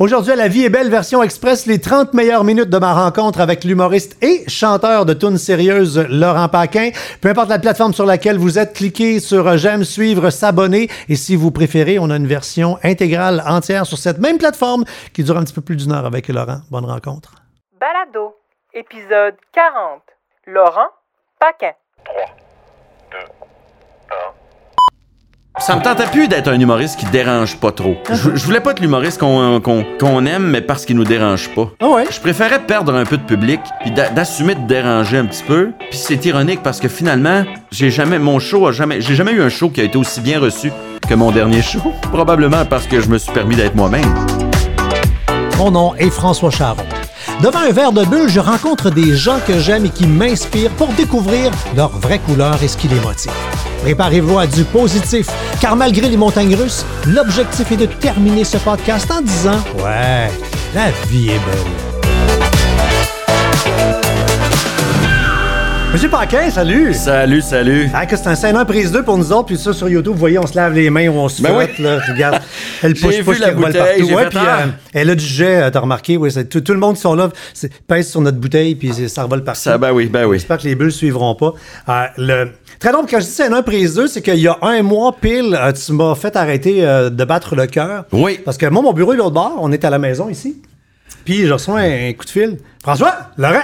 Aujourd'hui, à La Vie est belle, version express, les 30 meilleures minutes de ma rencontre avec l'humoriste et chanteur de tunes sérieuses Laurent Paquin. Peu importe la plateforme sur laquelle vous êtes, cliquez sur j'aime, suivre, s'abonner. Et si vous préférez, on a une version intégrale entière sur cette même plateforme qui dure un petit peu plus d'une heure avec Laurent. Bonne rencontre. Balado, épisode 40. Laurent Paquin. Ça me tentait plus d'être un humoriste qui dérange pas trop. Je, je voulais pas être l'humoriste qu'on aime, mais parce qu'il nous dérange pas. Ah ouais? Je préférais perdre un peu de public, puis d'a- d'assumer de déranger un petit peu. Puis c'est ironique parce que finalement, j'ai jamais mon show a jamais j'ai jamais eu un show qui a été aussi bien reçu que mon dernier show. Probablement parce que je me suis permis d'être moi-même. Mon nom est François Charon. Devant un verre de bulle, je rencontre des gens que j'aime et qui m'inspirent pour découvrir leur vraie couleur et ce qui les motive. Préparez-vous à du positif, car malgré les montagnes russes, l'objectif est de terminer ce podcast en disant Ouais, la vie est belle. Monsieur Paquin, salut! Salut, salut. Ah, que c'est un scène prise 2 pour nous autres, puis ça sur YouTube, vous voyez, on se lave les mains ou on se Ben frotte, oui. là, regarde. Elle vu push, la bouteille, partout. Ouais, puis ah. euh, elle a du jet, euh, t'as remarqué, oui, tout, tout le monde qui sont là, pèse sur notre bouteille, puis ça revole partout. Ça ben oui, ben oui. J'espère que les bulles suivront pas. Euh, le... Très drôle, quand je dis scène 1 prise 2, c'est qu'il y a un mois pile, tu m'as fait arrêter euh, de battre le cœur. Oui. Parce que moi, mon bureau est l'autre bord, on est à la maison ici. Puis je reçois un, un coup de fil. François, Laurent,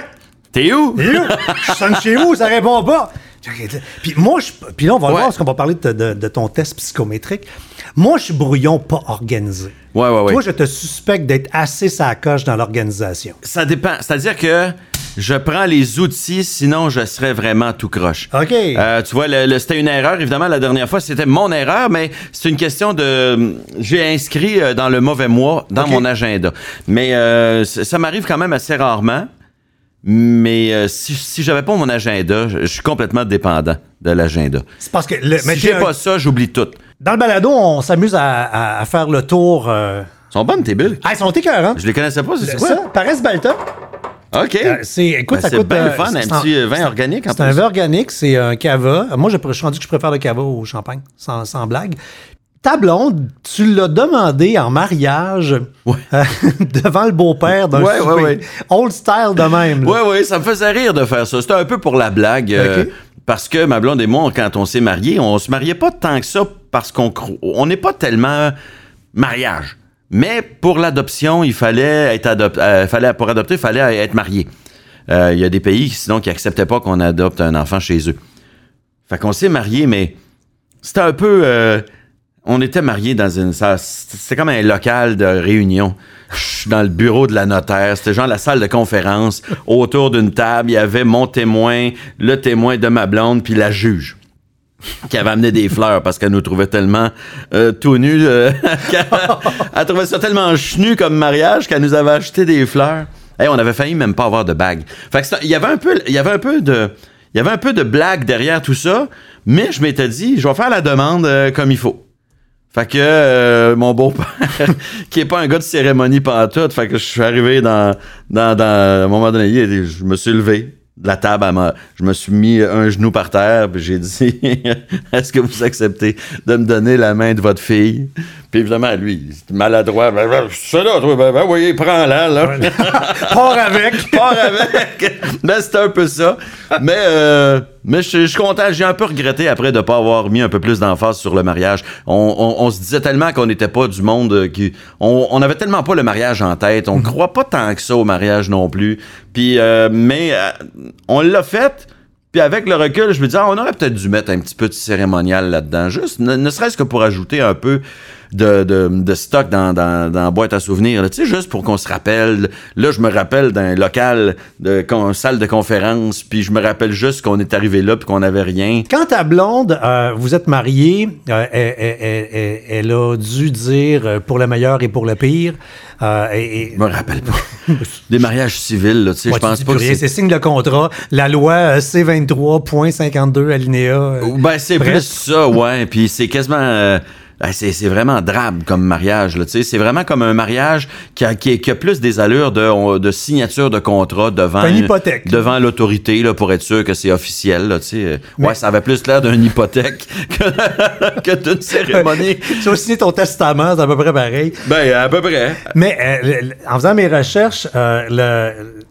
T'es où? et où? Je sonne chez vous, ça répond pas. Puis moi, je, puis là, on va Ouais. voir parce qu'on va parler de, de- de ton test psychométrique. Moi, je suis brouillon pas organisé. Ouais, ouais, ouais. Toi, je te suspecte d'être assez sa coche dans l'organisation. Ça dépend. C'est-à-dire que je prends les outils, sinon je serais vraiment tout croche. OK. Euh, tu vois, le- le- c'était une erreur, évidemment, la dernière fois, c'était mon erreur, mais c'est une question de... J'ai inscrit euh, dans le mauvais mois, dans mon agenda. Mais euh, ça m'arrive quand même assez rarement. Mais euh, si, si j'avais pas mon agenda, je, je suis complètement dépendant de l'agenda. C'est parce que le, mais Si j'ai un- pas ça, j'oublie tout. dans le balado, on s'amuse à, à- faire le tour. Euh... Ils sont bonnes, tes bulles. Ah, ils sont écœurants. Je les connaissais pas, c'est quoi? ça, Paris Balta. OK. Euh, c'est, écoute, Ben, ça coûte. le fun, un petit vin organique en C'est un vin organique, c'est un cava. Moi, je, je suis rendu que je préfère le cava au champagne, sans, sans blague. Ta blonde, tu l'as demandé en mariage Ouais. euh, devant le beau-père d'un Ouais, souper. ouais, ouais. Old style de même. là. Ouais, ouais, ça me faisait rire de faire ça. C'était un peu pour la blague. euh, parce que ma blonde et moi, quand on s'est mariés, on se mariait pas tant que ça parce qu'on on n'est pas tellement mariage. Mais pour l'adoption, il fallait être adop- euh, fallait pour adopter, il fallait être marié. Il y a des pays sinon qui acceptaient pas qu'on adopte un enfant chez eux. Fait qu'on s'est mariés, mais c'était un peu. On était mariés dans une salle. C'était comme un local de réunion. Dans le bureau de la notaire. C'était genre la salle de conférence. Autour d'une table, il y avait mon témoin, le témoin de ma blonde, puis la juge qui avait amené des fleurs parce qu'elle nous trouvait tellement euh, tout nus. euh, qu'elle elle trouvait ça tellement chenu comme mariage qu'elle nous avait acheté des fleurs. Hey, on avait failli même pas avoir de bague. Fait que il y avait un peu, il y avait un peu de, il y avait un peu de blague derrière tout ça, mais je m'étais dit, je vais faire la demande euh, comme il faut. Fait que euh, mon beau-père, qui est pas un gars de cérémonie pantoute, fait que je suis arrivé dans, dans, dans à un moment donné, je me suis levé de la table, elle m'a- je me suis mis un genou par terre, puis j'ai dit, est-ce que vous acceptez de me donner la main de votre fille? Puis évidemment, lui, maladroit, ben, ben, c'est là, toi, ben, ben oui, prends-la, là. Pars avec. Pars avec. Mais c'était un peu ça. Mais, euh, mais je je suis content. J'ai un peu regretté après de ne pas avoir mis un peu plus d'emphase sur le mariage. On, on- on se disait tellement qu'on n'était pas du monde euh, qui. On, on avait tellement pas le mariage en tête. On croit pas tant que ça au mariage non plus. Puis, euh, mais euh, on l'a fait. Puis avec le recul, je me disais, ah, on aurait peut-être dû mettre un petit peu de cérémonial là-dedans, juste, ne, ne serait-ce que pour ajouter un peu de, de, de stock dans, dans, dans la boîte à souvenirs. Tu sais, juste pour qu'on se rappelle. Là, je me rappelle d'un local, de con- salle de conférence, puis je me rappelle juste qu'on est arrivé là puis qu'on n'avait rien. Quand ta blonde, euh, vous êtes mariés, euh, elle, elle- elle- a dû dire euh, pour le meilleur et pour le pire. euh, et, et- Je me rappelle pas. Des mariages civils, là, tu sais, Ouais, je pense pas que c'est... signe de contrat. La loi euh, C23.52 alinéa. Ben, c'est plus ça, ouais. Puis c'est quasiment. Ben, c'est c'est vraiment drabe comme mariage. là, tu sais. C'est vraiment comme un mariage qui a, qui, qui a plus des allures de, de signature de contrat devant, Une hypothèque. devant l'autorité là, pour être sûr que c'est officiel. Là, tu sais. Euh, Mais- Ouais, ça avait plus l'air d'une hypothèque que, que d'une cérémonie. Tu vas signer ton testament, c'est à peu près pareil. ben, à peu près. Mais euh, en faisant mes recherches, euh, le,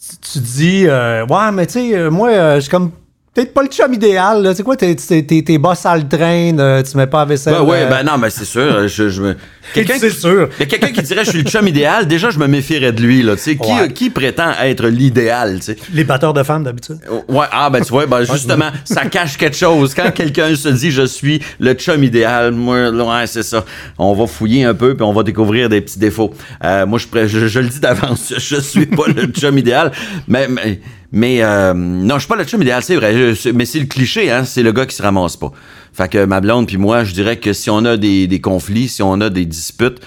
tu, tu dis, euh, ouais, mais tu sais, euh, moi, euh, je suis comme peut-être pas le chum idéal. là. C'est quoi, t'es, t'es, t'es, t'es bas à le train, euh, tu mets pas la vaisselle. Ben, ouais, euh, ben non, mais c'est sûr. Je, je me... Quelqu'un c'est qui- sûr. Il y a quelqu'un qui dirait je suis le chum idéal, déjà je me méfierais de lui. Là, tu sais. qui, Ouais. qui prétend être l'idéal? tu sais? Les batteurs de femmes, d'habitude. Ouais, ah ben tu vois, ben justement, ça cache quelque chose. Quand quelqu'un se dit je suis le chum idéal, moi, ouais, c'est ça. On va fouiller un peu puis on va découvrir des petits défauts. Euh, moi, je, pré- je, je le dis d'avance, je suis pas le chum idéal, mais mais, mais, euh, non, je suis pas le chum idéal, c'est vrai. je- mais c'est le cliché, hein, c'est le gars qui se ramasse pas. Fait que ma blonde puis moi, je dirais que si on a des, des conflits, si on a des disputes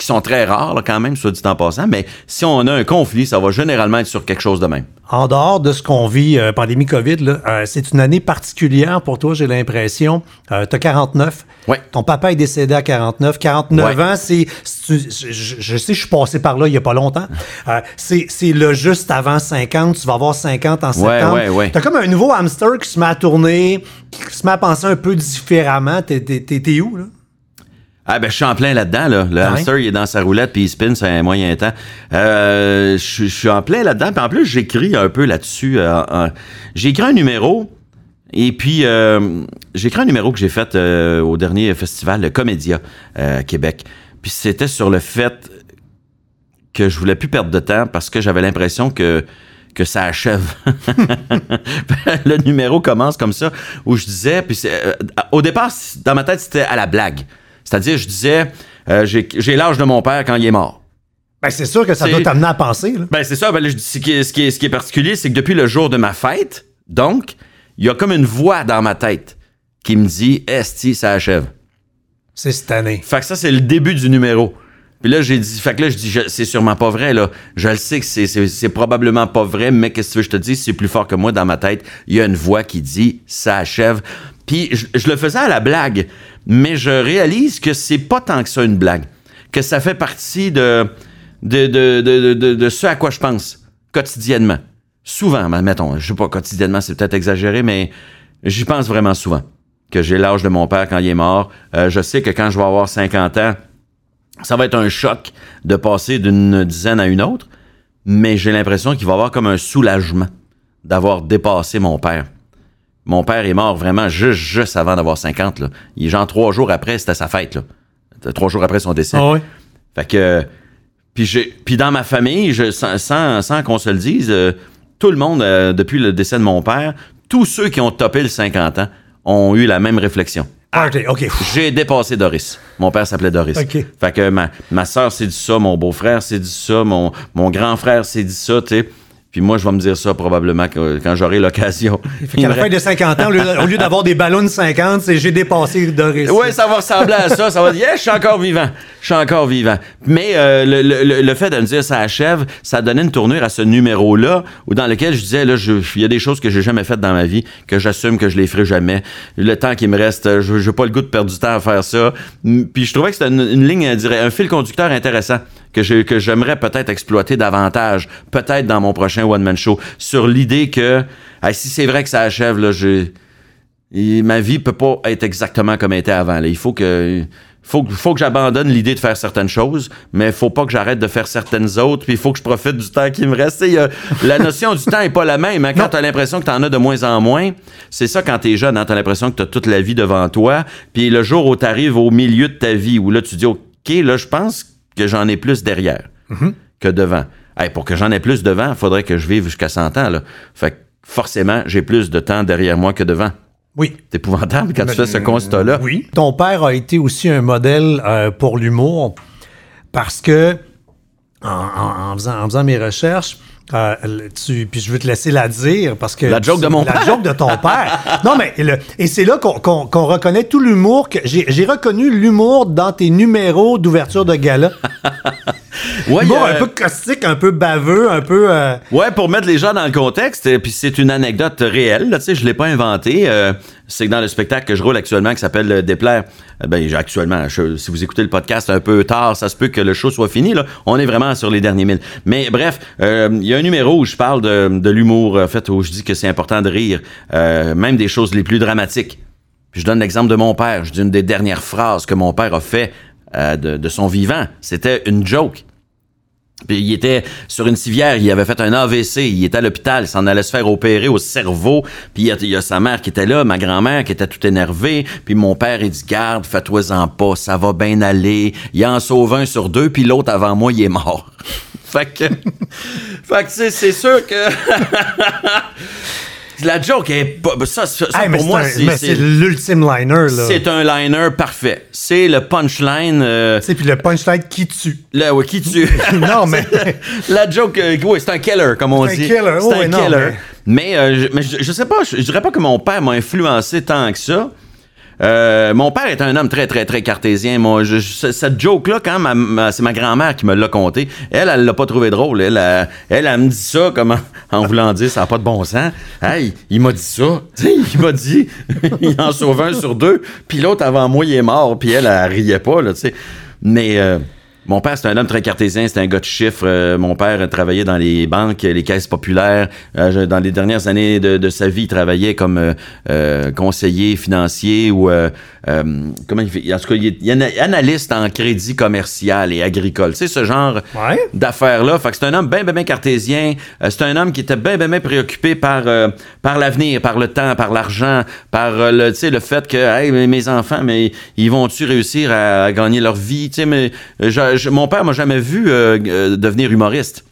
qui sont très rares là, quand même, soit dit en passant, mais si on a un conflit, ça va généralement être sur quelque chose de même. En dehors de ce qu'on vit, euh, pandémie COVID, là, euh, c'est une année particulière pour toi, j'ai l'impression. Euh, tu as 49. Ouais. Ton papa est décédé à 49. 49 Ouais. ans, c'est. Je, sais, je suis passé par là il y a pas longtemps. Euh, c'est c'est le juste avant 50. Tu vas avoir 50 en septembre. ouais, ouais. T'as comme un nouveau hamster qui se met à tourner, qui se met à penser un peu différemment. T'es- T'es t'es- t'es où, là? Ah ben je suis en plein là-dedans là. Le Ouais. hamster il est dans sa roulette puis il spin c'est un moyen temps. Euh, je suis- je suis en plein là-dedans puis en plus j'écris un peu là-dessus. euh, euh, j'ai écrit un numéro et puis euh, j'ai écrit un numéro que j'ai fait euh, au dernier festival le Comédia à Québec. Puis c'était sur le fait que je voulais plus perdre de temps parce que j'avais l'impression que que ça achève. le numéro commence comme ça où je disais puis euh, au départ dans ma tête c'était à la blague. C'est-à-dire je disais euh, j'ai l'âge de mon père quand il est mort. Ben, c'est sûr que ça doit t'amener à penser, là. Ben c'est ça, ben là, je dis- ce, qui est, ce, qui est, ce qui est particulier c'est que depuis le jour de ma fête, donc il y a comme une voix dans ma tête qui me dit Esti ça achève. C'est cette année. Fait que ça, c'est le début du numéro. Puis là, j'ai dit, fait que là, je dis, c'est sûrement pas vrai, là. Je le sais que c'est, probablement pas vrai, mais qu'est-ce que tu veux que je te dise? C'est plus fort que moi dans ma tête. Il y a une voix qui dit, ça achève. Puis je, je le faisais à la blague, mais je réalise que c'est pas tant que ça une blague. Que ça fait partie de, ce à quoi je pense quotidiennement. Souvent, ben, mettons, je sais pas, quotidiennement, c'est peut-être exagéré, mais j'y pense vraiment souvent. Que j'ai l'âge de mon père quand il est mort. Euh, je sais que quand je vais avoir 50 ans, ça va être un choc de passer d'une dizaine à une autre, mais j'ai l'impression qu'il va y avoir comme un soulagement d'avoir dépassé mon père. Mon père est mort vraiment juste, juste avant d'avoir 50. Là. Il est genre trois jours après, c'était sa fête. Là. Trois jours après son décès. Ah? Fait que. Puis, j'ai, puis dans ma famille, je, sans, sans, sans qu'on se le dise, euh, tout le monde, euh, depuis le décès de mon père, tous ceux qui ont topé le 50 ans ont eu la même réflexion. Ah, J'ai dépassé Doris. Mon père s'appelait Doris. Fait que ma, ma soeur s'est dit ça, mon beau-frère s'est dit ça, mon, mon grand frère s'est dit ça, tu sais. Puis moi, je vais me dire ça probablement quand j'aurai l'occasion. Fait qu'à la fin de 50 ans, au lieu, d'avoir des ballons de 50, c'est j'ai dépassé Doris. Oui, ça va ressembler à ça. Ça va dire, yeah, je suis encore vivant. Je suis encore vivant. Mais euh, le, le- le fait de me dire ça achève, ça donnait une tournure à ce numéro-là, où dans lequel je disais, là, il y a des choses que j'ai jamais faites dans ma vie, que j'assume que je les ferai jamais. Le temps qui me reste, euh, je n'ai pas le goût de perdre du temps à faire ça. Puis je trouvais que c'était une, une ligne, un fil conducteur intéressant que je- que j'aimerais peut-être exploiter davantage, peut-être dans mon prochain one-man show, sur l'idée que, si c'est vrai que ça achève, là, j'ai... Ma vie peut pas être exactement comme elle était avant. là. Il faut que faut, faut que j'abandonne l'idée de faire certaines choses, mais il faut pas que j'arrête de faire certaines autres, puis il faut que je profite du temps qui me reste. Y a- la notion du temps est pas la même. hein. Quand tu as l'impression que tu en as de moins en moins, c'est ça quand tu es jeune, hein, tu as l'impression que tu as toute la vie devant toi, puis le jour où tu arrives au milieu de ta vie, où là tu dis, OK, là, je pense que j'en ai plus derrière que devant. Hey, pour que j'en ai plus devant, il faudrait que je vive jusqu'à 100 ans. Là. Fait que forcément, j'ai plus de temps derrière moi que devant. Oui. C'est épouvantable quand tu fais ce constat-là. Oui. Ton père a été aussi un modèle euh, pour l'humour parce que, en, en- en faisant, en faisant mes recherches, euh, tu, puis je veux te laisser la dire parce que. La joke de mon la père. joke de ton père. Non, mais le- et c'est là qu'on qu'on- qu'on reconnaît tout l'humour. que J'ai reconnu l'humour dans tes numéros d'ouverture de gala. Ouais, a- un peu caustique, un peu baveux, un peu. euh, Ouais, pour mettre les gens dans le contexte, et puis c'est une anecdote réelle, là, tu sais, je l'ai pas inventé. C'est que dans le spectacle que je roule actuellement, qui s'appelle Déplaire, euh, ben actuellement, je- si vous écoutez le podcast un peu tard, ça se peut que le show soit fini. Là. On est vraiment sur les derniers mille. Mais bref, euh, il y a un numéro où je parle de, de l'humour, en fait, où je dis que c'est important de rire, euh, même des choses les plus dramatiques. Puis je donne l'exemple de mon père. Je dis une des dernières phrases que mon père a fait euh, de, de son vivant. C'était une joke. Il était sur une civière, il avait fait un AVC, il était à l'hôpital, il s'en allait se faire opérer au cerveau. Puis il y, a, sa mère qui était là, ma grand-mère qui était tout énervée. Puis mon père, il dit, garde, fais-toi-en pas, ça va bien aller. Il en sauve un sur deux, puis l'autre avant moi, il est mort. fait que, fait que c'est sûr que... La joke est pas... Ça, ça, hey, pour c'est moi, c'est... mais c'est l'ultime liner, là. C'est un liner parfait. C'est le punchline... euh, Tu sais, puis le punchline qui tue. Là, ouais, qui tue. Non, mais- La joke, euh, oui, c'est un killer, comme on C'est un dit. killer, C'est un non, killer. mais- Mais, euh, je, mais je, je sais pas, je, je dirais pas que mon père m'a influencé tant que ça. Euh, mon père est un homme très, très, très cartésien. Moi, je, je- cette joke-là, quand ma- c'est ma grand-mère qui me l'a conté, elle, elle l'a pas trouvé drôle. Elle, elle, elle, me dit ça comme en, voulant dire ça n'a pas de bon sens. Hey, il m'a dit ça. Tu sais, il m'a dit, il en sauve un sur deux, puis l'autre avant moi, il est mort, puis elle, elle, riait pas, là, tu sais. Mais euh, mon père, c'est un homme très cartésien, c'est un gars de chiffres. Euh, mon père travaillait dans les banques, les caisses populaires. Euh, dans les dernières années de, de sa vie, il travaillait comme euh, conseiller financier ou comment il fait? En tout cas, il est, il est ana- analyste en crédit commercial et agricole. C'est ce genre Ouais. d'affaires-là. Fait que c'est un homme bien, bien, bien cartésien. C'est un homme qui était bien, bien, bien préoccupé par, par l'avenir, par le temps, par l'argent, par le, tu sais, le fait que, hey, mes enfants, mais ils vont-tu réussir à, à gagner leur vie? Tu sais, mais je- je- mon père m'a jamais vu euh, euh, devenir humoriste.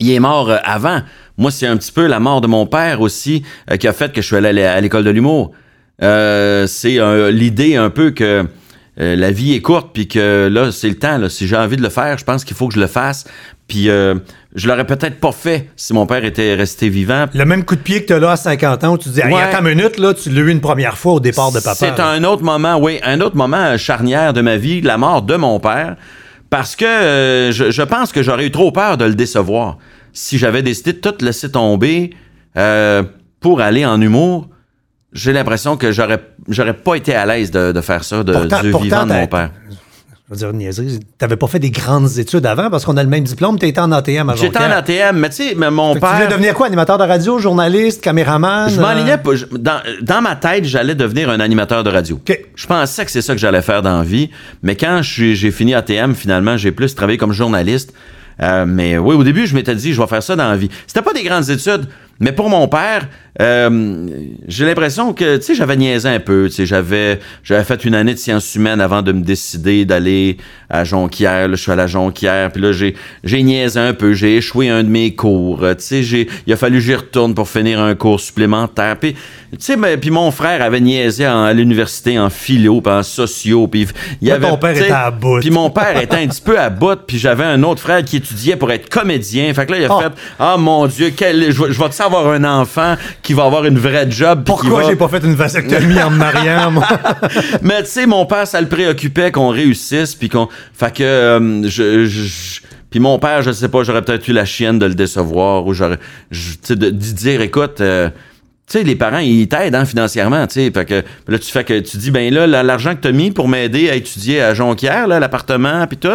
Il est mort euh, avant. Moi, c'est un petit peu la mort de mon père aussi euh, qui a fait que je suis allé à l'é- à l'école de l'humour. Euh, c'est l'idée un peu que la vie est courte, puis que là, c'est le temps. Là. Si j'ai envie de le faire, je pense qu'il faut que je le fasse. Puis euh, je l'aurais peut-être pas fait si mon père était resté vivant. Le même coup de pied que t'as là à 50 ans où tu te dis, Ouais. attends une minute, là, tu l'as eu une première fois au départ de papa. C'est un autre moment, oui, un autre moment charnière de ma vie, la mort de mon père, parce que euh, je, je pense que j'aurais eu trop peur de le décevoir si j'avais décidé de tout laisser tomber euh, pour aller en humour. J'ai l'impression que j'aurais j'aurais pas été à l'aise de, de faire ça de, Pourtant- du pourtant, vivant de mon père. Je veux dire, niaiserie. T'avais pas fait des grandes études avant parce qu'on a le même diplôme. T'étais en ATM à J'étais en. ATM, mais tu sais, mais mon Fait que Tu père. voulais devenir quoi? Animateur de radio, journaliste, caméraman? Je euh, m'enlignais pas. je- Dans, dans ma tête, j'allais devenir un animateur de radio. Je pensais que c'est ça que j'allais faire dans la vie. Mais quand j'ai fini ATM, finalement, j'ai plus travaillé comme journaliste. Euh, mais oui, au début, je m'étais dit, je vais faire ça dans la vie. C'était pas des grandes études, mais pour mon père, euh, j'ai l'impression que, tu sais, j'avais niaisé un peu. Tu sais, j'avais, j'avais fait une année de sciences humaines avant de me décider d'aller à Jonquière. Là, je suis à Jonquière, puis là, j'ai, j'ai niaisé un peu. J'ai échoué un de mes cours. Euh, Tu sais, j'ai, il a fallu que j'y retourne pour finir un cours supplémentaire. Puis, tu sais, mais- puis mon frère avait niaisé en- à l'université en philo, puis en sociaux, puis il avait... ton père était à bout. Puis mon père était un petit peu à bout, puis j'avais un autre frère qui étudiait pour être comédien. Fait que là, il a Oh. fait Ah mon Dieu, quel, je, vais- vais-tu avoir un enfant qui va avoir une vraie job? Pourquoi va- j'ai pas fait une vasectomie en me mariant, moi? mais tu sais, mon père, ça le préoccupait qu'on réussisse, puis qu'on. Fait que. euh, je. je- je- puis mon père, je sais pas, j'aurais peut-être eu la chienne de le décevoir, ou j'aurais. Tu sais, de, d'y dire, écoute. euh, tu sais, les parents, ils t'aident hein, financièrement, tu sais. Fait que là, tu fais que tu dis, ben là, la- l'argent que t'as mis pour m'aider à étudier à Jonquière, là, l'appartement, puis tout,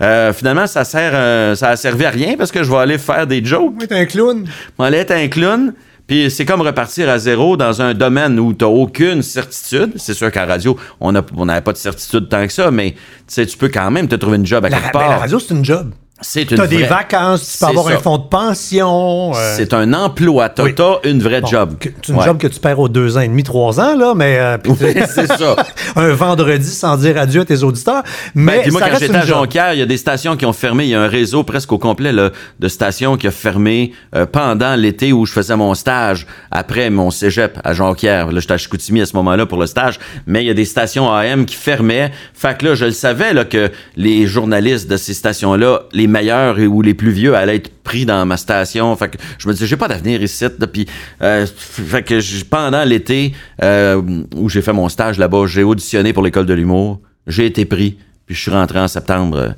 euh, finalement, ça sert, euh, ça a servi à rien parce que je vais aller faire des jokes. Oui, t'es un clown. On allait être un clown, puis c'est comme repartir à zéro dans un domaine où tu aucune certitude. C'est sûr qu'à radio, on n'avait pas de certitude tant que ça, mais tu sais, tu peux quand même te trouver une job à La, quelque ben, la part. radio, c'est une job. C'est une T'as des vacances, tu peux avoir ça. un fonds de pension. euh, C'est un emploi. T'as Oui. une vraie bon, job. C'est une Ouais. job que tu perds aux deux ans et demi, trois ans, là, mais. euh, tu- c'est ça. un vendredi sans dire adieu à tes auditeurs. Ben, Mais puis moi, ça quand j'étais à. Jonquière, il y a des stations qui ont fermé. Il y a un réseau presque au complet là, de stations qui a fermé euh, pendant l'été où je faisais mon stage après mon cégep à Jonquière. Là, j'étais à Chicoutimi à ce moment-là pour le stage. Mais il y a des stations AM qui fermaient. Fait que là, je le savais là, que les journalistes de ces stations-là, les meilleurs et- ou les plus vieux, allaient être pris dans ma station. Fait que je me disais, j'ai pas d'avenir ici. Puis, euh, fait que pendant l'été euh, où j'ai fait mon stage là-bas, j'ai auditionné pour l'école de l'humour. J'ai été pris. Puis je suis rentré en septembre. euh,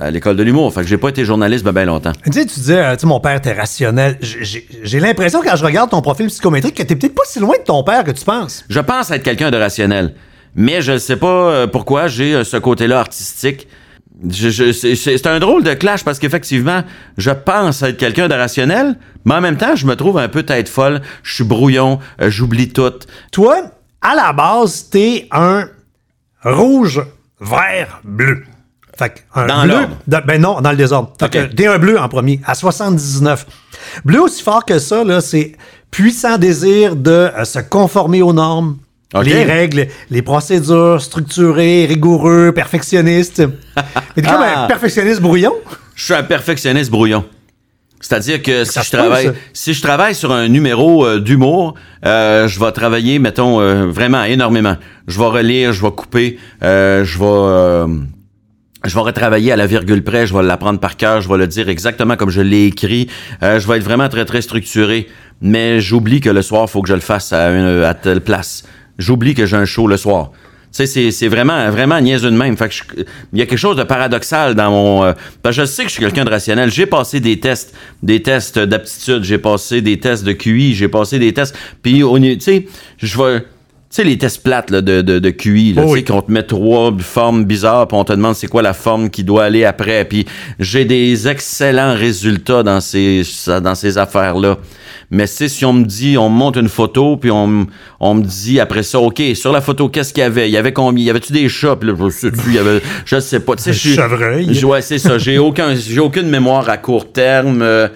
à l'école de l'humour. Fait que j'ai pas été journaliste bien longtemps. Tu sais, tu disais, euh, tu sais, mon père était rationnel. J'ai- l'impression, quand je regarde ton profil psychométrique, que t'es peut-être pas si loin de ton père que tu penses. Je pense être quelqu'un de rationnel. Mais je ne sais pas pourquoi j'ai ce côté-là artistique. Je- je- c'est- un drôle de clash parce qu'effectivement, je pense être quelqu'un de rationnel, mais en même temps, je me trouve un peu tête folle. Je suis brouillon, euh, j'oublie tout. Toi, à la base, t'es un rouge, vert, bleu. Fait que un Dans bleu. ben non, dans le désordre. Fait Ok. que t'es un bleu en premier, à 79. Bleu aussi fort que ça, là, c'est puissant désir de euh, se conformer aux normes. Les règles, les procédures, structuré, rigoureux, perfectionniste. Mais t'es comme Ah. un perfectionniste brouillon. Je suis un perfectionniste brouillon. C'est-à-dire que si je, travaille, si je travaille sur un numéro euh, d'humour, euh, je vais travailler, mettons, euh, vraiment énormément. Je vais relire, je vais couper, je vais... je vais retravailler à la virgule près, je vais l'apprendre par cœur, je vais le dire exactement comme je l'ai écrit. Je vais être vraiment très, très structuré. Mais j'oublie que le soir, il faut que je le fasse à, une, à telle place. J'oublie que j'ai un show le soir. C'est, vraiment, vraiment niaiseux de même. Fait que je- il y a quelque chose de paradoxal dans mon... euh, que je sais que je suis quelqu'un de rationnel. J'ai passé des tests, des tests d'aptitude, j'ai passé des tests de QI, j'ai passé des tests... Puis, tu sais, je vais... Tu sais, les tests plates là, de, de, de QI, là, Oh tu oui. qu'on te met trois formes bizarres, puis on te demande c'est quoi la forme qui doit aller après. Puis j'ai des excellents résultats dans ces, dans ces affaires-là. Mais tu sais, si on me dit, on me montre une photo, puis on, me- on me dit après ça, OK, sur la photo, qu'est-ce qu'il y avait? Il y avait combien? Y avait-tu des chats? Puis là, je sais plus, il y avait, je sais pas. Tu sais, je suis- chevreuil. Ouais, c'est ça. J'ai aucun, j'ai aucune mémoire à court terme. Euh,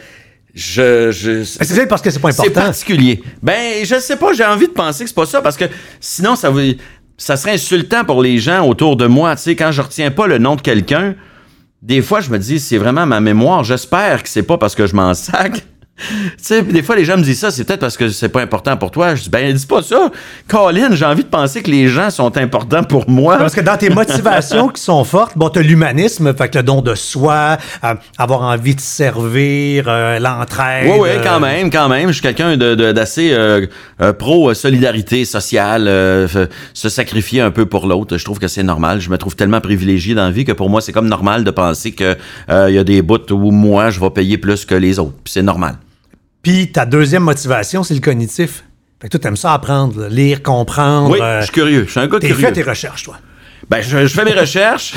Je, je, C'est peut-être parce que c'est pas c'est important? particulier. Ben, je sais pas, j'ai envie de penser que c'est pas ça parce que sinon, ça, ça serait insultant pour les gens autour de moi. Tu sais, quand je retiens pas le nom de quelqu'un, des fois, je me dis, c'est vraiment ma mémoire. J'espère que c'est pas parce que je m'en sac. Tu sais, des fois, les gens me disent ça, c'est peut-être parce que c'est pas important pour toi. Je dis, ben, dis pas ça. Colin, j'ai envie de penser que les gens sont importants pour moi. Parce que dans tes motivations qui sont fortes, bon, t'as l'humanisme, fait que le don de soi, euh, avoir envie de servir, euh, l'entraide. Oui, oui, euh, quand même, quand même. Je suis quelqu'un de- de- d'assez euh, pro-solidarité sociale, se sacrifier un peu pour l'autre. Je trouve que c'est normal. Je me trouve tellement privilégié dans la vie que pour moi, c'est comme normal de penser que il y a des bouts où moi, je vais payer plus que les autres. C'est normal. Puis ta deuxième motivation, c'est le cognitif. Fait que toi, t'aimes ça apprendre, là, lire, comprendre. Oui, euh, je suis curieux. Je suis un gars T'es curieux. fait tes recherches, toi. Ben, je, je fais mes recherches.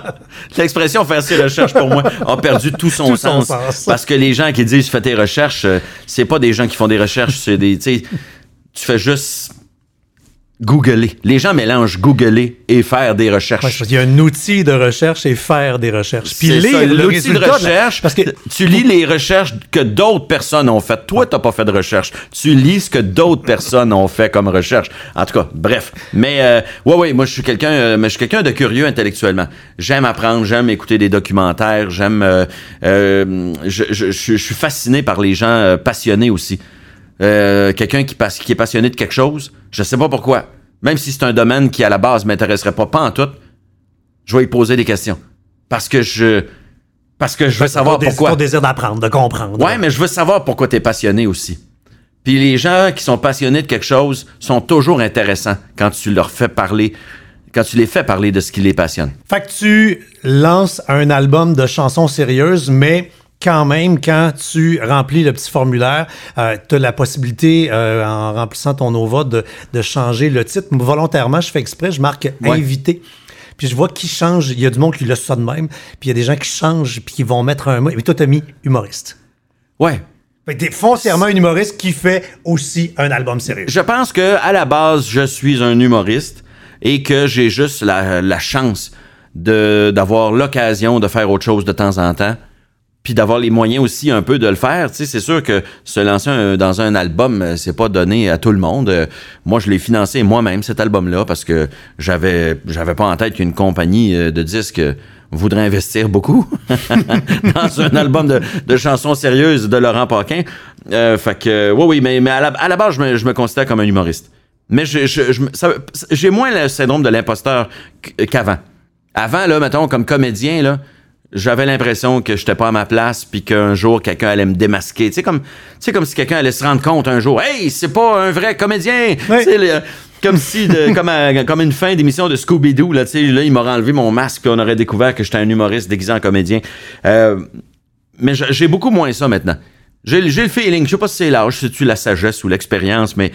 L'expression faire ses recherches pour moi a perdu tout son, Tout son sens, sens. Parce que les gens qui disent fais tes recherches, euh, c'est pas des gens qui font des recherches, c'est des. Tu fais juste googler. Les gens mélangent googler et faire des recherches. Ouais, il y a un outil de recherche et faire des recherches. Puis lire l'outil de recherche. Parce que tu lis les recherches que d'autres personnes ont faites. Toi, t'as pas fait de recherche. Tu lis ce que d'autres personnes ont fait comme recherche. En tout cas, bref. Mais euh, ouais, ouais, moi je suis quelqu'un, euh, mais je suis quelqu'un de curieux intellectuellement. J'aime apprendre, j'aime écouter des documentaires, j'aime, euh, euh, je, je- je- je suis fasciné par les gens euh, passionnés aussi. Euh, quelqu'un qui, est passionné de quelque chose, je sais pas pourquoi. Même si c'est un domaine qui à la base m'intéresserait pas, pas en tout, je vais lui poser des questions. Parce que je. Parce que je veux savoir ton pourquoi. Ton désir d'apprendre, de comprendre. Ouais, mais je veux savoir pourquoi tu es passionné aussi. Puis les gens qui sont passionnés de quelque chose sont toujours intéressants quand tu leur fais parler, quand tu les fais parler de ce qui les passionne. Fait que tu lances un album de chansons sérieuses, mais quand même, quand tu remplis le petit formulaire, tu as la possibilité, euh, en remplissant ton Nova, de, de changer le titre. Volontairement, je fais exprès, je marque Ouais. invité. Puis je vois qui change. Il y a du monde qui laisse ça de même. Puis il y a des gens qui changent, puis qui vont mettre un mot. Et toi, t'as mis humoriste. Ouais. T'es foncièrement un humoriste qui fait aussi un album sérieux. Je pense que à la base, je suis un humoriste et que j'ai juste la, la chance de d'avoir l'occasion de faire autre chose de temps en temps. Puis d'avoir les moyens aussi un peu de le faire. Tu sais, c'est sûr que se lancer dans un album, euh, c'est pas donné à tout le monde. Euh, moi, je l'ai financé moi-même, cet album-là, parce que j'avais j'avais pas en tête qu'une compagnie euh, de disques voudrait investir beaucoup dans un album de, chansons sérieuses de Laurent Paquin. Euh, fait que, oui, oui, mais, à, la, à la base, je me, je me considère comme un humoriste. Mais je- je- je j'ai moins le syndrome de l'imposteur qu- qu'avant. Avant, là, mettons, comme comédien, là, j'avais l'impression que j'étais pas à ma place puis qu'un jour quelqu'un allait me démasquer. Tu sais comme tu comme si quelqu'un allait se rendre compte un jour, hey, c'est pas un vrai comédien. Oui. Tu sais, le- comme si, de- comme, à- comme une fin d'émission de Scooby-Doo, là, tu sais, là, il m'aurait enlevé mon masque, puis on aurait découvert que j'étais un humoriste déguisé en comédien. Euh, mais j'ai beaucoup moins ça maintenant. J'ai le feeling, je sais pas si c'est l'âge, si c'est-tu la sagesse ou l'expérience, mais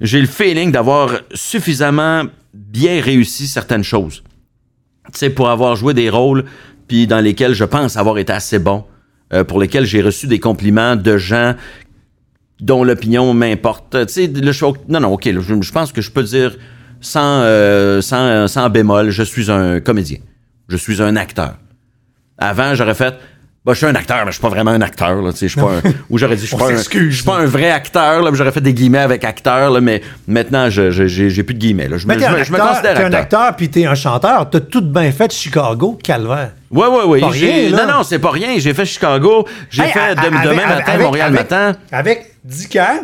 j'ai le feeling d'avoir suffisamment bien réussi certaines choses. Tu sais, pour avoir joué des rôles, puis dans lesquels je pense avoir été assez bon, euh, pour lesquels j'ai reçu des compliments de gens dont l'opinion m'importe. Tu sais, suis au- non, non, ok, je, je pense que je peux dire sans, euh, sans, sans bémol, je suis un comédien. Je suis un acteur. Avant, j'aurais fait. Bah, je suis un acteur, mais je suis pas vraiment un acteur, là, je suis pas un, ou j'aurais dit, je suis pas un, je suis pas un vrai acteur, là, j'aurais fait des guillemets avec acteur, là, mais maintenant, je, j'ai, plus de guillemets, là. Je me, Mais t'es je un me- me acteur, considère t'es un acteur. acteur puis t'es un chanteur. T'as tout bien fait Chicago, calvaire. Ouais, ouais, ouais. Pas j'ai- rien, là. non, non, c'est pas rien. J'ai fait Chicago, j'ai Hey, fait demain avec- matin, avec- Montréal avec- matin. Avec Dicker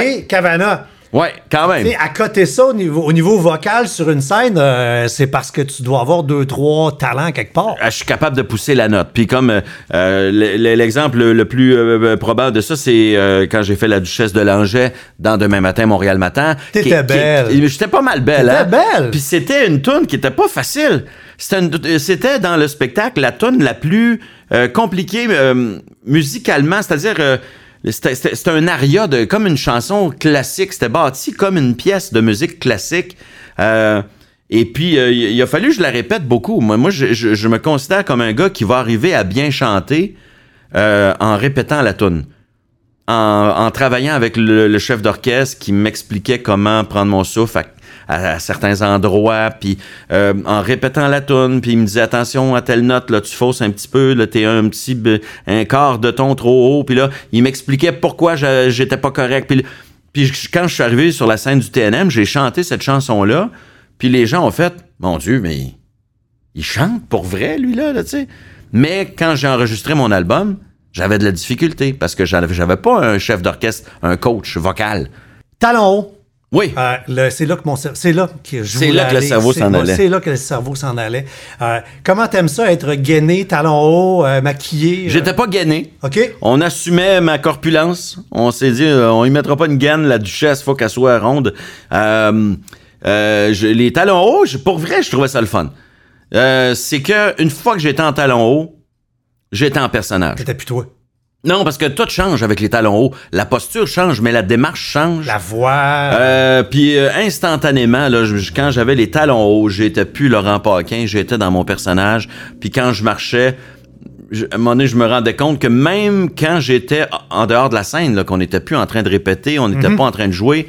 et Cavana. Ouais, quand même. Tu sais, à côté ça, au niveau, au niveau vocal sur une scène, euh, c'est parce que tu dois avoir deux, trois talents quelque part. Ah, Je suis capable de pousser la note. Puis comme euh, euh, l'exemple le plus euh, probable de ça, c'est euh, quand j'ai fait la Duchesse de Langeais dans Demain matin, Montréal matin. T'étais belle. J'étais pas mal belle. T'étais hein? belle. Puis c'était une tune qui était pas facile. C'était euh, dans le spectacle la tune la plus euh, compliquée euh, musicalement, c'est-à-dire c'était un aria de comme une chanson classique. C'était bâti comme une pièce de musique classique. Euh, et puis, euh, il a fallu que je la répète beaucoup. Moi, je, me considère comme un gars qui va arriver à bien chanter euh, en répétant la tune. En, en travaillant avec le, le chef d'orchestre qui m'expliquait comment prendre mon souffle à, certains endroits, puis euh, en répétant la tune, puis il me disait attention à telle note, là tu fausses un petit peu, là t'es un petit un quart de ton trop haut, puis là il m'expliquait pourquoi j'étais pas correct, puis quand je suis arrivé sur la scène du TNM, j'ai chanté cette chanson là, puis les gens ont fait mon Dieu, mais il, chante pour vrai lui là, là tu sais. Mais quand j'ai enregistré mon album, j'avais de la difficulté parce que j'avais pas un chef d'orchestre, un coach vocal. Talon haut. Oui. Euh, le- c'est là que mon c'est là que je C'est là que le cerveau C'est s'en allait. C'est là que le cerveau s'en allait. Euh, comment t'aimes ça, être gainé, talon haut, euh, maquillé? J'étais pas gainé. OK? On assumait ma corpulence. On s'est dit, on y mettra pas une gaine, la duchesse, faut qu'elle soit ronde. Je- les talons hauts, je- pour vrai, je trouvais ça le fun. C'est que une fois que j'étais en talons hauts, j'étais en personnage. T'étais plus toi. Non, parce que tout change avec les talons hauts. La posture change, mais la démarche change. La voix. Euh, puis euh, instantanément, là, je- quand j'avais les talons hauts, j'étais plus Laurent Paquin, j'étais dans mon personnage. Puis quand je marchais, je- à un moment donné, je me rendais compte que même quand j'étais en dehors de la scène, qu'on n'était plus en train de répéter, on n'était pas en train de jouer,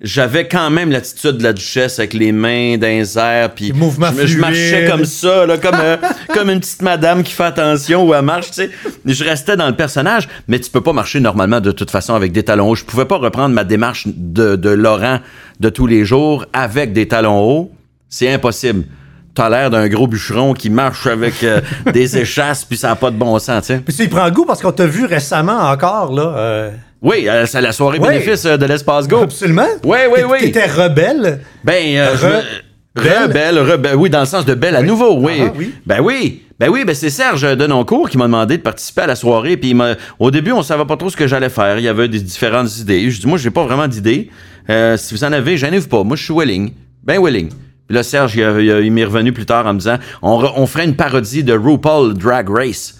j'avais quand même l'attitude de la duchesse avec les mains dans les airs, puis je, je marchais comme ça, là, comme, euh, comme une petite madame qui fait attention où elle marche, tu sais. Je restais dans le personnage, mais tu peux pas marcher normalement de toute façon avec des talons hauts. Je pouvais pas reprendre ma démarche de, de Laurent de tous les jours avec des talons hauts. C'est impossible. T'as l'air d'un gros bûcheron qui marche avec euh, des échasses, puis ça n'a pas de bon sens, tu sais. Puis il prend goût parce qu'on t'a vu récemment encore, là. euh, Oui, euh, c'est la soirée Oui. bénéfice euh, de l'espace Go. Absolument. Oui, oui, oui. T'étais rebelle. Ben, euh, Re- rebelle, rebelle, oui, dans le sens de belle à nouveau, oui. Ah, oui. Ben oui, ben oui, ben c'est Serge Denoncourt qui m'a demandé de participer à la soirée, puis au début, on savait pas trop ce que j'allais faire, il y avait des différentes idées. Je dis, moi, j'ai pas vraiment d'idées. Euh, si vous en avez, gênez-vous pas, moi, je suis willing, ben willing. Puis là, Serge, il, m'est revenu plus tard en me disant, on, re- on ferait une parodie de RuPaul Drag Race.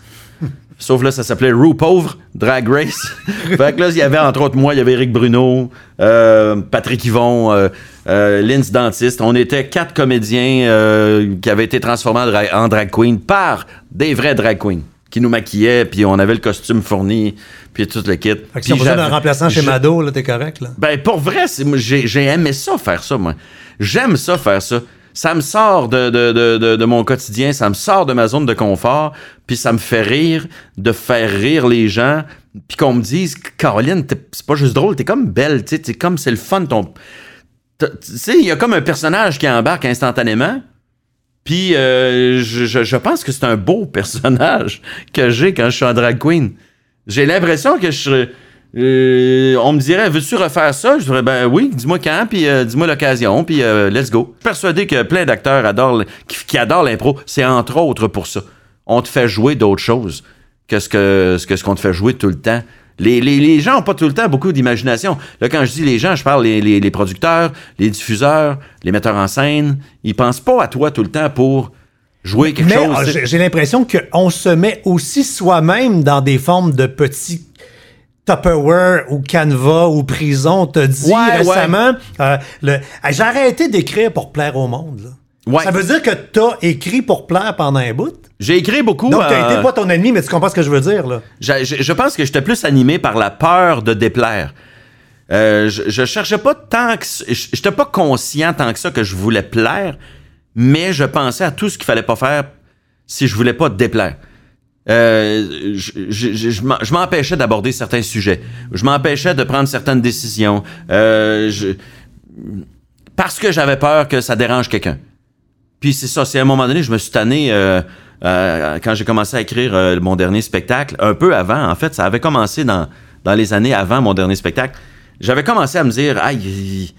Sauf là, ça s'appelait Rue Pauvre Drag Race. fait que là, il y avait entre autres moi, il y avait Eric Bruno, euh, Patrick Yvon, euh, euh, Dentiste. On était quatre comédiens euh, qui avaient été transformés en, dra- en drag queen par des vrais drag queens qui nous maquillaient, puis on avait le costume fourni, puis tout le kit. Fait que si on besoin d'un remplaçant chez Mado, là, t'es correct, là. ben, pour vrai, j'ai aimé ça, faire ça, moi. J'aime ça, faire ça. Ça me sort de, de, de, de, mon quotidien, ça me sort de ma zone de confort, puis ça me fait rire, de faire rire les gens, puis qu'on me dise, Caroline, c'est pas juste drôle, t'es comme belle, tu sais, comme c'est le fun, ton... Tu sais, il y a comme un personnage qui embarque instantanément, puis euh, je, je- pense que c'est un beau personnage que j'ai quand je suis en drag queen. J'ai l'impression que je serais- euh, on me dirait, veux-tu refaire ça? Je dirais, ben oui, dis-moi quand, puis euh, dis-moi l'occasion, puis euh, let's go. Je suis persuadé que plein d'acteurs adorent, qui, qui adorent l'impro. C'est entre autres pour ça. On te fait jouer d'autres choses que ce que ce qu'on te fait jouer tout le temps. Les, les, les gens n'ont pas tout le temps beaucoup d'imagination. Là, quand je dis les gens, je parle les, les, les producteurs, les diffuseurs, les metteurs en scène. Ils pensent pas à toi tout le temps pour jouer quelque Mais chose. ah, j'ai l'impression qu'on se met aussi soi-même dans des formes de petits Tupperware ou Canva ou prison. On t'a dit Ouais, récemment, euh, le- Ah, j'ai arrêté d'écrire pour plaire au monde. là. Ouais. Ça veut dire que t'as écrit pour plaire pendant un bout? J'ai écrit beaucoup. Donc, t'as euh, été pas ton ennemi, mais tu comprends ce que je veux dire, là. Je, je- je pense que j'étais plus animé par la peur de déplaire. Euh, je, je cherchais pas tant que j'étais pas conscient tant que ça que je voulais plaire, mais je pensais à tout ce qu'il fallait pas faire si je voulais pas déplaire. Euh, je m'empêchais d'aborder certains sujets. Je m'empêchais de prendre certaines décisions. Euh, parce que j'avais peur que ça dérange quelqu'un. Puis c'est ça, c'est à un moment donné, je me suis tanné euh, quand j'ai commencé à écrire mon dernier spectacle, un peu avant, en fait, ça avait commencé dans, dans les années avant mon dernier spectacle. J'avais commencé à me dire, ah, il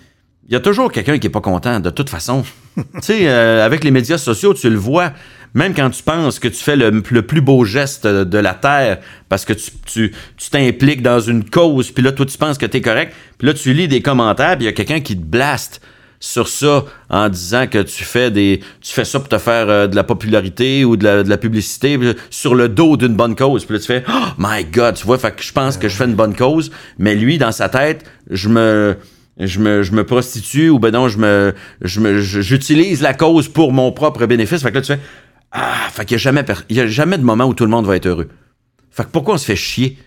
y, a toujours quelqu'un qui est pas content, de toute façon. tu sais, avec les médias sociaux, tu le vois, même quand tu penses que tu fais le, le plus beau geste de, la Terre parce que tu tu- tu t'impliques dans une cause, puis là, toi, tu penses que tu es correct, puis là, tu lis des commentaires, puis il y a quelqu'un qui te blaste sur ça en disant que tu fais des tu fais ça pour te faire euh, de la popularité ou de la, de la publicité sur le dos d'une bonne cause. Puis là tu fais oh my god tu vois fait que je pense que je fais une bonne cause mais lui dans sa tête je me je me, je me prostitue ou ben non je me je me j'utilise la cause pour mon propre bénéfice. Fait que là tu fais ah fait qu'il y a jamais per- il y a jamais de moment où tout le monde va être heureux fait que pourquoi on se fait chier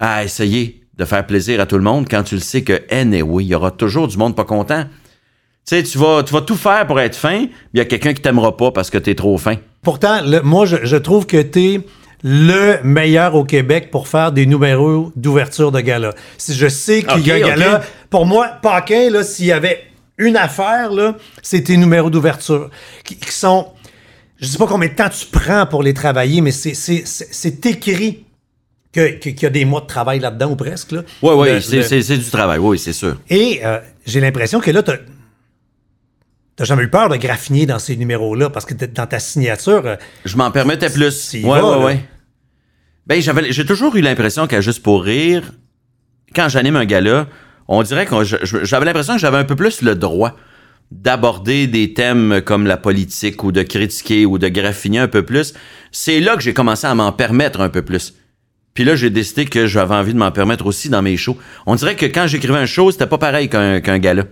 à essayer de faire plaisir à tout le monde quand tu le sais que anyway, il y aura toujours du monde pas content? Tu sais, tu vas, tu vas tout faire pour être fin, mais il y a quelqu'un qui t'aimera pas parce que t'es trop fin. Pourtant, le- moi, je, je trouve que t'es le meilleur au Québec pour faire des numéros d'ouverture de gala. Si je sais qu'il y a gala, pour moi, Paquin, s'il y avait une affaire, là, c'est tes numéros d'ouverture qui, qui sont. Je sais pas combien de temps tu prends pour les travailler, mais c'est- c'est c'est- c'est écrit que- qu'il y a des mois de travail là-dedans ou presque. Là. Oui, oui, c'est du travail, oui, c'est sûr. Et euh, j'ai l'impression que là, t'as t'as jamais eu peur de graffiner dans ces numéros-là parce que dans ta signature, euh, Je m'en permettais plus. Tu ouais, là. ouais. Ben, j'avais, j'ai toujours eu l'impression qu'à Juste pour rire, quand j'anime un gala, on dirait que j'avais l'impression que j'avais un peu plus le droit d'aborder des thèmes comme la politique ou de critiquer ou de graffiner un peu plus. C'est là que j'ai commencé à m'en permettre un peu plus. Puis là, j'ai décidé que j'avais envie de m'en permettre aussi dans mes shows. On dirait que quand j'écrivais un show, c'était pas pareil qu'un, qu'un gala. tu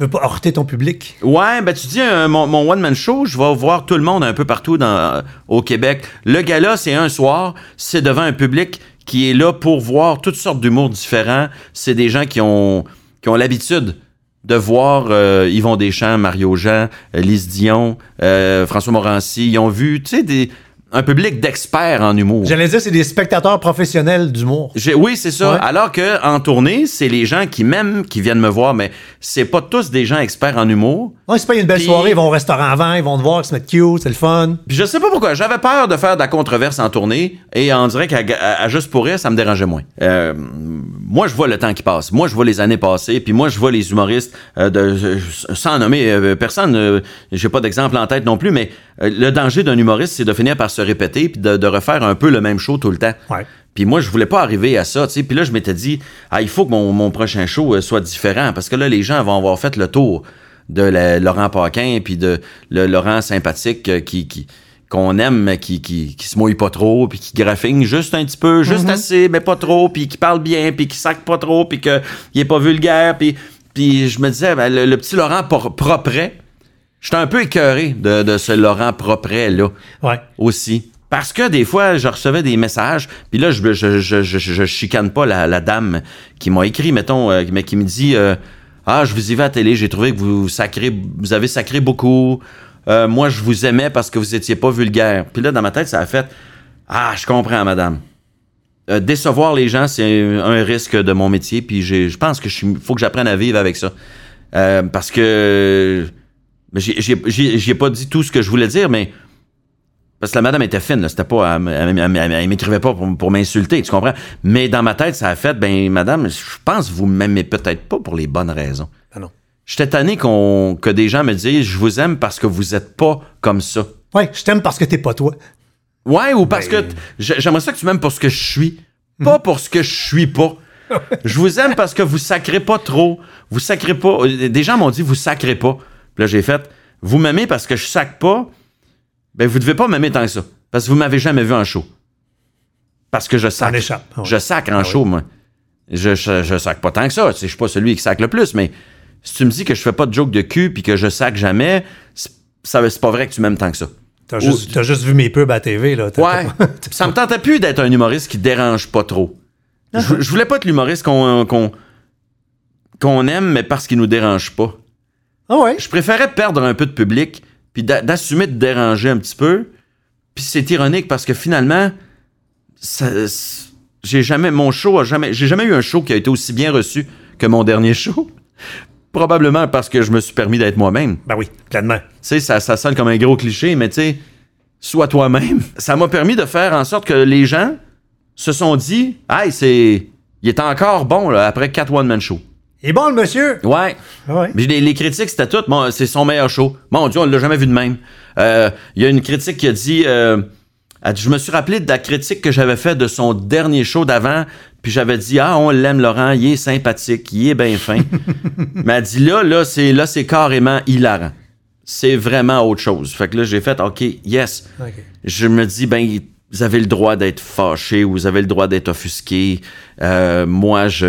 veux pas heurter ton public? Ouais, ben tu dis euh, mon, mon one-man show, je vais voir tout le monde un peu partout dans, euh, au Québec. Le gala, c'est un soir, c'est devant un public qui est là pour voir toutes sortes d'humours différents. C'est des gens qui ont, qui ont l'habitude de voir euh, Yvon Deschamps, Mario Jean, euh, Lise Dion, euh, François Morancy. Ils ont vu, tu sais, des, un public d'experts en humour. J'allais dire, c'est des spectateurs professionnels d'humour. Oui, c'est ça. Ouais. Alors que en tournée, c'est les gens qui m'aiment qui viennent me voir, mais c'est pas tous des gens experts en humour. Ouais, c'est pas une belle soirée, ils vont au restaurant avant, ils vont te voir, ils se mettent cute, c'est le fun. Puis je sais pas pourquoi, j'avais peur de faire de la controverse en tournée et on dirait qu'à juste pour rire, ça me dérangeait moins. Euh, moi, je vois le temps qui passe. Moi, je vois les années passer. Puis moi, je vois les humoristes euh, de, euh, sans nommer euh, personne. euh, J'ai pas d'exemple en tête non plus, mais le danger d'un humoriste, c'est de finir par se répéter puis de, de refaire un peu le même show tout le temps. Ouais. Puis moi, je voulais pas arriver à ça, tu sais. Puis là, je m'étais dit, ah, il faut que mon, mon prochain show euh, soit différent parce que là, les gens vont avoir fait le tour de la- Laurent Paquin puis de le Laurent sympathique euh, qui, qui qu'on aime, mais qui, qui, qui se mouille pas trop, puis qui graffine juste un petit peu, juste assez, mais pas trop, puis qui parle bien, puis qui sac pas trop, puis qu'il est pas vulgaire, puis, puis je me disais, ben, le, le petit Laurent propret, j'étais un peu écœuré de, de ce Laurent propret-là Ouais. aussi. Parce que des fois, je recevais des messages, puis là, je, je, je, je, je chicane pas la, la dame qui m'a écrit, mettons, euh, mais qui me dit euh, Ah, je vous y vais à la télé, j'ai trouvé que vous sacrez, vous avez sacré beaucoup. Euh, moi, je vous aimais parce que vous étiez pas vulgaire. Puis là, dans ma tête, ça a fait Ah, je comprends, madame. Euh, décevoir les gens, c'est un risque de mon métier, puis je pense que je suis- faut que j'apprenne à vivre avec ça. Euh, parce que j'ai- pas dit tout ce que je voulais dire, mais parce que la madame était fine, là. C'était pas. Elle, elle- elle- elle- elle m'écrivait pas pour, pour m'insulter, tu comprends? Mais dans ma tête, ça a fait, ben, madame, je pense que vous m'aimez peut-être pas pour les bonnes raisons. Ah non. J'étais tanné qu'on, que des gens me disent, je vous aime parce que vous êtes pas comme ça. Ouais, je t'aime parce que t'es pas toi. Ouais, ou parce Ben- que j'aimerais ça que tu m'aimes pour ce que je suis, pas pour ce que je suis pas. Je vous aime parce que vous sacrez pas trop. Vous sacrez pas. Des gens m'ont dit, vous sacrez pas. Puis là, j'ai fait, vous m'aimez parce que je sac pas? Ben, vous devez pas m'aimer tant que ça. Parce que vous m'avez jamais vu en show. Parce que je sac. Échappe. Ah ouais. Je sac en Ah show, moi. Je, je, je sac pas tant que ça. Je suis pas celui qui sac le plus, mais si tu me dis que je fais pas de joke de cul puis que je sac jamais, c'est ça- c'est pas vrai que tu m'aimes tant que ça. T'as juste, t'as juste vu mes pubs à TV, là. Ouais. ça me tentait plus d'être un humoriste qui dérange pas trop. Je, je voulais pas être l'humoriste qu'on qu'on qu'on aime, mais parce qu'il nous dérange pas. Ah ouais? Je préférais perdre un peu de public, puis d'a- d'assumer de déranger un petit peu. Puis c'est ironique parce que finalement, ça- j'ai jamais mon show a jamais j'ai jamais eu un show qui a été aussi bien reçu que mon dernier show. Probablement parce que je me suis permis d'être moi-même. Ben oui, pleinement. Tu sais, ça, ça sonne comme un gros cliché, mais tu sais, sois toi-même. Ça m'a permis de faire en sorte que les gens se sont dit, hey, c'est. Il est encore bon là, après quatre one-man show. Il est bon, le monsieur? Ouais. Ah ouais. Les, les critiques, c'était tout. Bon, c'est son meilleur show. Mon Dieu, on l'a jamais vu de même. Euh, Il y a une critique qui a dit. euh, dit, je me suis rappelé de la critique que j'avais faite de son dernier show d'avant. Puis j'avais dit, ah, on l'aime, Laurent, il est sympathique, il est bien fin. Mais elle dit, là, là, c'est, là, c'est carrément hilarant. C'est vraiment autre chose. Fait que là, j'ai fait, OK, yes. Je me dis, ben, vous avez le droit d'être fâché, vous avez le droit d'être offusqué. Euh, moi, je,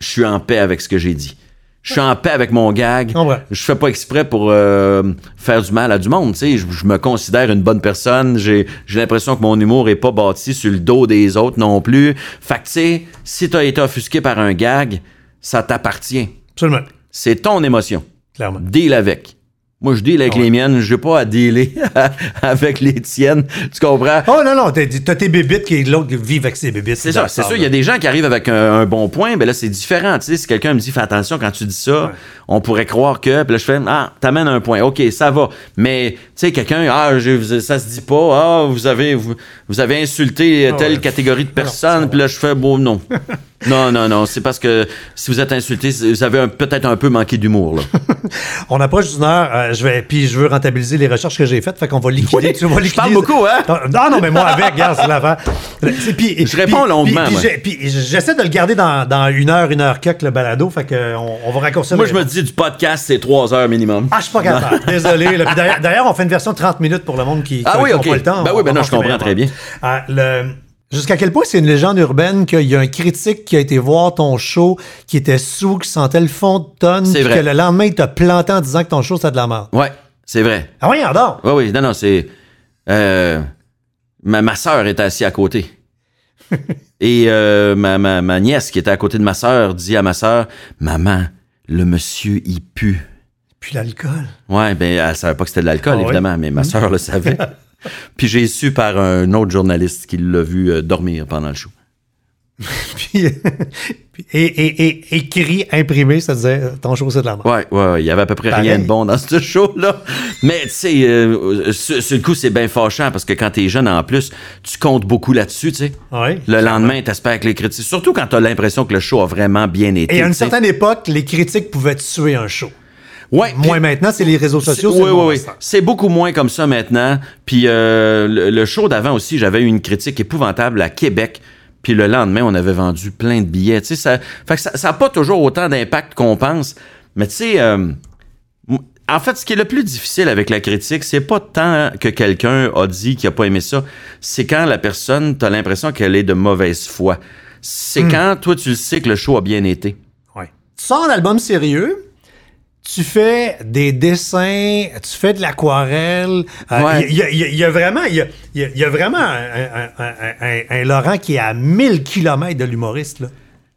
je suis en paix avec ce que j'ai dit. Je suis en paix avec mon gag. comprends. Je fais pas exprès pour euh, faire du mal à du monde. tu sais. Je, je me considère une bonne personne. J'ai j'ai l'impression que mon humour est pas bâti sur le dos des autres non plus. Fait que, tu sais, si t'as été offusqué par un gag, ça t'appartient. Absolument. C'est ton émotion. Clairement. Deal avec. Moi, je deal avec Ah ouais. les miennes. Je n'ai pas à dealer avec les tiennes. Tu comprends? Oh non, non, t'as tes bébites qui l'autre vit avec ses bébites. C'est ça, c'est ça. Il y a des gens qui arrivent avec un, un bon point, ben là, c'est différent. Tu sais, si quelqu'un me dit, fais attention quand tu dis ça, Ouais. on pourrait croire que. Puis là, je fais, ah, t'amènes un point. OK, ça va. Mais, tu sais, quelqu'un, ah, je- ça se dit pas, ah, vous avez, vous, vous avez insulté Ah telle ouais. catégorie de personnes. Puis là, je fais, bon, non. non, non, non. C'est parce que si vous êtes insulté, vous avez peut-être un peu manqué d'humour. On approche d'une heure, euh, je vais, puis je veux rentabiliser les recherches que j'ai faites, fait qu'on va liquider. Oui, tu vas je liquider- parle beaucoup, hein? Non, non, mais moi avec, regarde, c'est. C'est- puis- Je réponds longuement, puis- j'essaie de le garder dans, dans une heure, une heure quelques le balado, fait qu'on on va raccourcir. Moi, je me dis, du podcast, c'est trois heures minimum. Ah, je suis pas capable. Désolé. D'ailleurs, on fait une version de 30 minutes pour le monde qui Ah qui- oui, qui ont ok. pas le temps. Ben On oui, ben non, je comprends très bien. Ah, le- Jusqu'à quel point c'est une légende urbaine qu'il y a un critique qui a été voir ton show, qui était sous, qui sentait le fond de tonne, puis que le lendemain, il t'a planté en disant que ton show, c'était de la merde? Ouais, c'est vrai. Ah oui, donc. Oui, oui, non, non, c'est. euh, ma, ma soeur était assise à côté. Et euh, ma, ma, ma nièce qui était à côté de ma soeur dit à ma soeur Maman, le monsieur, il pue. Puis l'alcool. Ouais, ben, elle savait pas que c'était de l'alcool, Ah évidemment, mais ma soeur le savait. Puis j'ai su par un autre journaliste qui l'a vu euh, dormir pendant le show. Puis, et, et, et écrit, imprimé, ça disait ton show, c'est de la merde. Ouais, ouais, ouais, il y avait à peu près Pareil. rien de bon dans ce show-là. Mais tu sais, euh, sur, sur le coup, c'est bien fâchant parce que quand t'es jeune en plus, tu comptes beaucoup là-dessus, tu sais. Ouais, Le lendemain, t'espères que les critiques. Surtout quand t'as l'impression que le show a vraiment bien été. Et à une certaine époque, les critiques pouvaient tuer un show. Ouais, Moins maintenant, c'est les réseaux sociaux. Oui, oui, oui. C'est beaucoup moins comme ça maintenant. Puis euh, le, le show d'avant aussi, j'avais eu une critique épouvantable à Québec. Puis le lendemain, on avait vendu plein de billets. Tu sais, ça, fait que ça n'a pas toujours autant d'impact qu'on pense. Mais tu sais, euh, en fait, ce qui est le plus difficile avec la critique, c'est pas tant que quelqu'un a dit qu'il a pas aimé ça, c'est quand la personne, t'as l'impression qu'elle est de mauvaise foi. C'est Hmm. quand toi, tu le sais que le show a bien été. Ouais. Tu sors un album sérieux, tu fais des dessins, tu fais de l'aquarelle. euh, Il Ouais. y, a- y y vraiment, y a, y a- un, un- un- un- un Laurent qui est à 1000 km de l'humoriste.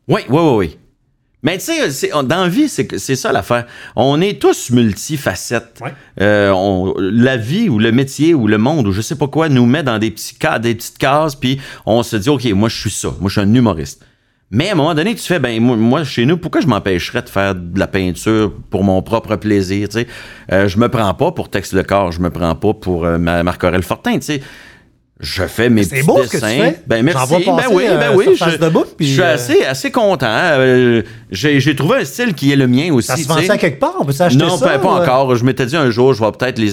Oui, oui, oui, oui. Mais tu sais, dans la vie, c'est ça l'affaire. On est tous multifacettes. Ouais. Euh, on- la vie ou le métier ou le monde ou je sais pas quoi nous met dans des, petits cas, des petites cases, puis on se dit, OK, moi, je suis ça. Moi, je suis un humoriste. Mais à un moment donné, tu fais, ben, moi, moi, chez nous, pourquoi je m'empêcherais de faire de la peinture pour mon propre plaisir, tu sais? Euh, je me prends pas pour Texte le corps, je me prends pas pour euh, ma- Marc-Aurèle Fortin, tu sais? Je fais mes C'est petits beau ce que tu dessins. fais. Ben merci. Ben oui, euh, ben oui. sur Je, puis, suis euh, assez, assez content. Euh, j'ai, j'ai trouvé un style qui est le mien aussi. Ça se vend ça quelque part? On peut s'acheter Non, ça? pas, pas euh, encore. Je m'étais dit un jour, je vais peut-être les.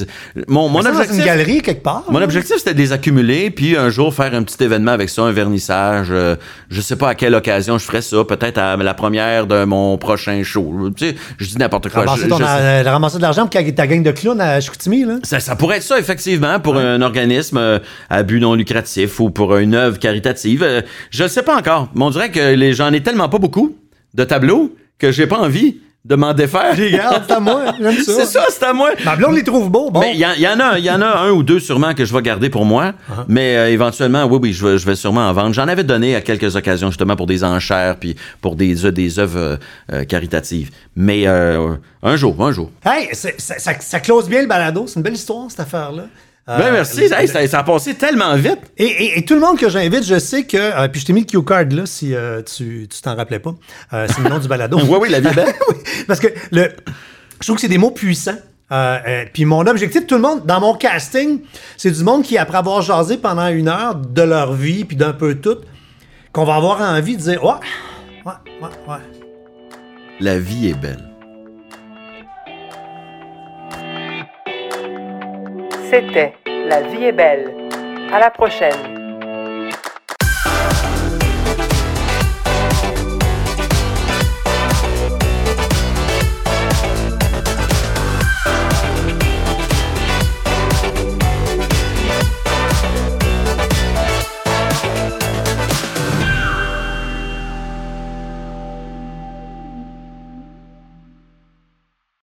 Mon, mon ça, dans objectif. une galerie quelque part? Mon objectif, c'était de les accumuler, puis un jour faire un petit événement avec ça, un vernissage. euh, je sais pas à quelle occasion je ferais ça, peut-être à la première de mon prochain show. Tu sais, je dis n'importe quoi. Ramasser, Je- ton- je euh, ramasser de l'argent pour ta gang de clowns à Chicoutimi, là? ça, ça pourrait être ça, effectivement, pour un organisme euh, à but non lucratif ou pour une œuvre caritative. Euh, je ne sais pas encore. Mais on dirait que les, j'en ai tellement pas beaucoup de tableaux que j'ai pas envie de m'en défaire. Regarde, c'est à moi. Ça. C'est ça, c'est à moi. Ma blonde les trouve beaux. Bon. Mais il y, en- il y en a, il y en a un ou deux sûrement que je vais garder pour moi. Uh-huh. Mais euh, éventuellement, oui, oui, je vais, je vais sûrement en vendre. J'en avais donné à quelques occasions justement pour des enchères puis pour des euh, des œuvres euh, caritatives. Mais euh, un jour, un jour. Hey, ça, ça, ça close bien le balado. C'est une belle histoire, cette affaire-là. Euh, ben merci. Hey, ça, ça a passé tellement vite. Et, et- et tout le monde que j'invite, je sais que. euh, puis je t'ai mis le cue card là, si euh, tu tu t'en rappelais pas. Euh, c'est le nom du balado. Oui, oui, la vie belle. oui, parce que le, je trouve que c'est des mots puissants. Euh, euh, puis mon objectif, tout le monde, dans mon casting, c'est du monde qui, après avoir jasé pendant une heure de leur vie, puis d'un peu tout, qu'on va avoir envie de dire Ouais, ouais, ouais, ouais. La vie est belle. C'était La vie est belle. À la prochaine.